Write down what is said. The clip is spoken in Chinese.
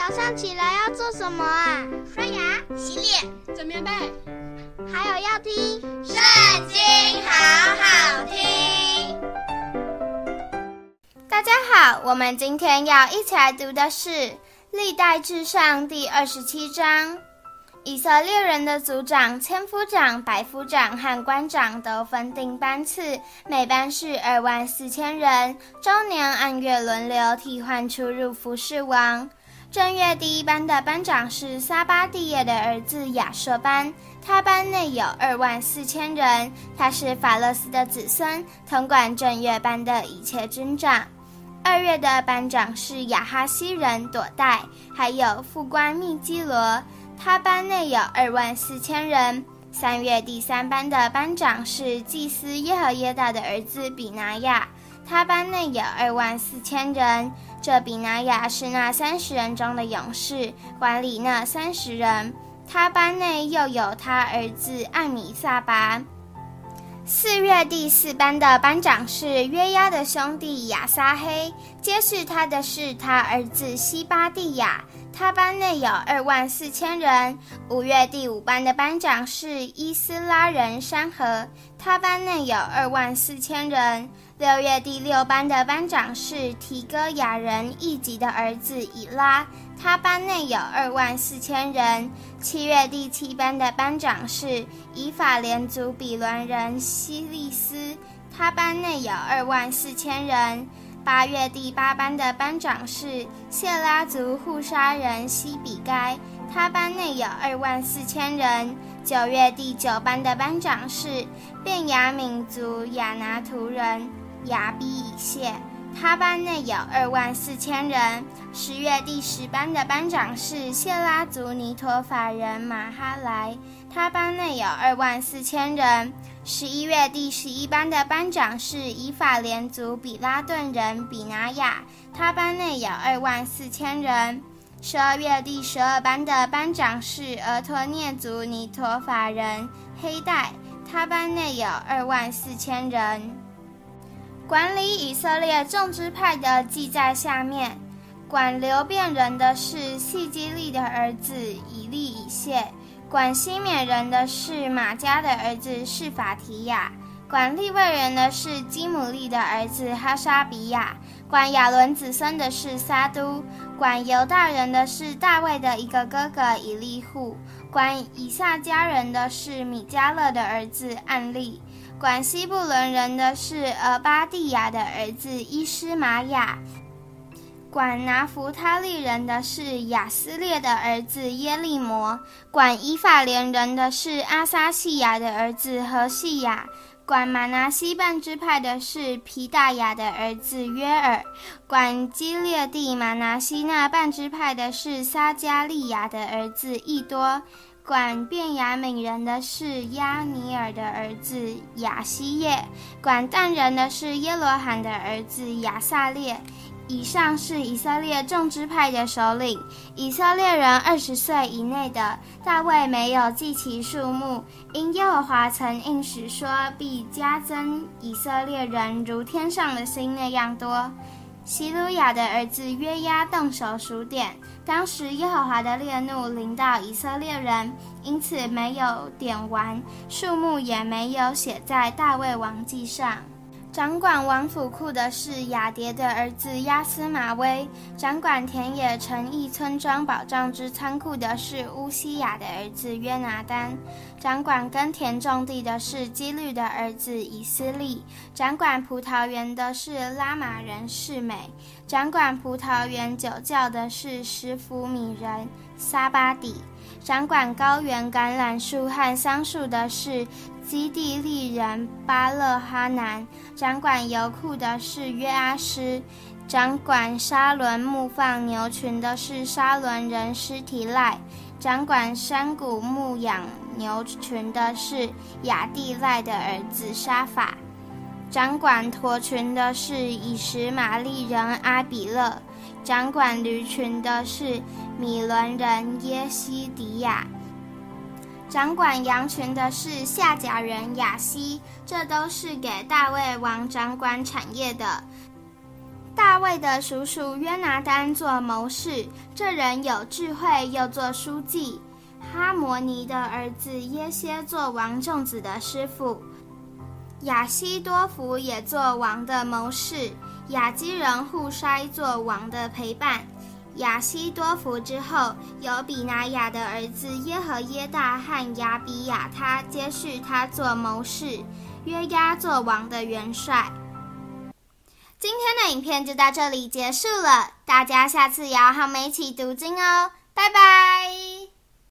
早上起来要做什么啊？刷牙、洗脸、整棉被，还有要听《圣经》，好好听。大家好，我们今天要一起来读的是《历代志上》第二十七章。以色列人的族长、千夫长、百夫长和官长都分定班次，每班是二万四千人，周年按月轮流替换出入服侍王。正月第一班的班长是撒巴蒂叶的儿子亚设班，他班内有二万四千人，他是法勒斯的子孙，统管正月班的一切军长。二月的班长是亚哈西人朵代，还有副官密基罗。他班内有二万四千人。三月第三班的班长是祭司耶和耶大的儿子比拿雅，他班内有二万四千人。这比拿雅是那三十人中的勇士，管理那三十人。他班内又有他儿子艾米萨拔。四月第四班的班长是约押的兄弟亚撒黑，接续他的是他儿子西巴蒂亚。他班内有二万四千人。五月第五班的班长是伊斯拉人山河，他班内有二万四千人。六月第六班的班长是提哥亚人义吉的儿子以拉，他班内有二万四千人。七月第七班的班长是以法莲族比伦人希利斯，他班内有二万四千人。八月第八班的班长是谢拉族户沙人西比该，他班内有二万四千人。九月第九班的班长是变雅民族雅拿图人雅比以谢，他班内有二万四千人。十月第十班的班长是谢拉族尼陀法人马哈莱，他班内有二万四千人。十一月第十一班的班长是以法连族比拉顿人比拿雅，他班内有二万四千人。十二月第十二班的班长是俄陀聂族尼陀法人黑代，他班内有二万四千人。管理以色列众支派的记在下面，管流便人的是细基利的儿子以利以谢。管西缅人的是玛迦的儿子示法提亚，管利未人的是基姆利的儿子哈沙比亚，管亚伦子孙的是撒督，管犹大人的是大卫的一个哥哥以利户，管以萨迦人的是米迦勒的儿子暗利，管西布伦人的是俄巴蒂亚的儿子伊斯玛雅。管拿弗他利人的是亚斯列的儿子耶利摩，管以法莲人的是阿撒西亚的儿子何细亚，管玛拿西半支派的是皮大雅的儿子约尔，管基列地玛拿西那半支派的是撒迦利亚的儿子益多，管便雅悯人的是亚尼尔的儿子亚希叶，管但人的是耶罗罕的儿子亚撒列。以上是以色列众支派的首领，以色列人二十岁以内的，大卫没有记其数目，因耶和华曾应许说必加增以色列人如天上的星那样多。西鲁雅的儿子约押动手数点，当时耶和华的烈怒临到以色列人，因此没有点完，数目也没有写在大卫王记上。掌管王府库的是亚迭的儿子亚斯马威，掌管田野城邑村庄保障之仓库的是乌西雅的儿子约拿单，掌管耕田种地的是基律的儿子以斯利，掌管葡萄园的是拉玛人示每，掌管葡萄园酒窖的是什弗米人撒巴底，掌管高原橄榄树和桑树的是。基地利人巴勒哈南，掌管油库的是约阿施，掌管沙伦牧放牛群的是沙伦人施提赖，掌管山谷牧养牛群的是雅地赖的儿子沙法，掌管驼群的是以实玛利人阿比勒，掌管驴群的是米伦人耶西迪亚。掌管羊群的是夏甲人雅西，这都是给大卫王掌管产业的。大卫的叔叔约拿单做谋士，这人有智慧，又做书记。哈摩尼的儿子耶歇做王众子的师傅。亚西多弗也做王的谋士。亚基人户筛做王的陪伴。亚西多福之后，有比拿雅的儿子耶和耶大和亚比亚他接续他做谋士。约押做王的元帅。今天的影片就到这里结束了，大家下次也要和我们一起读经哦，拜拜。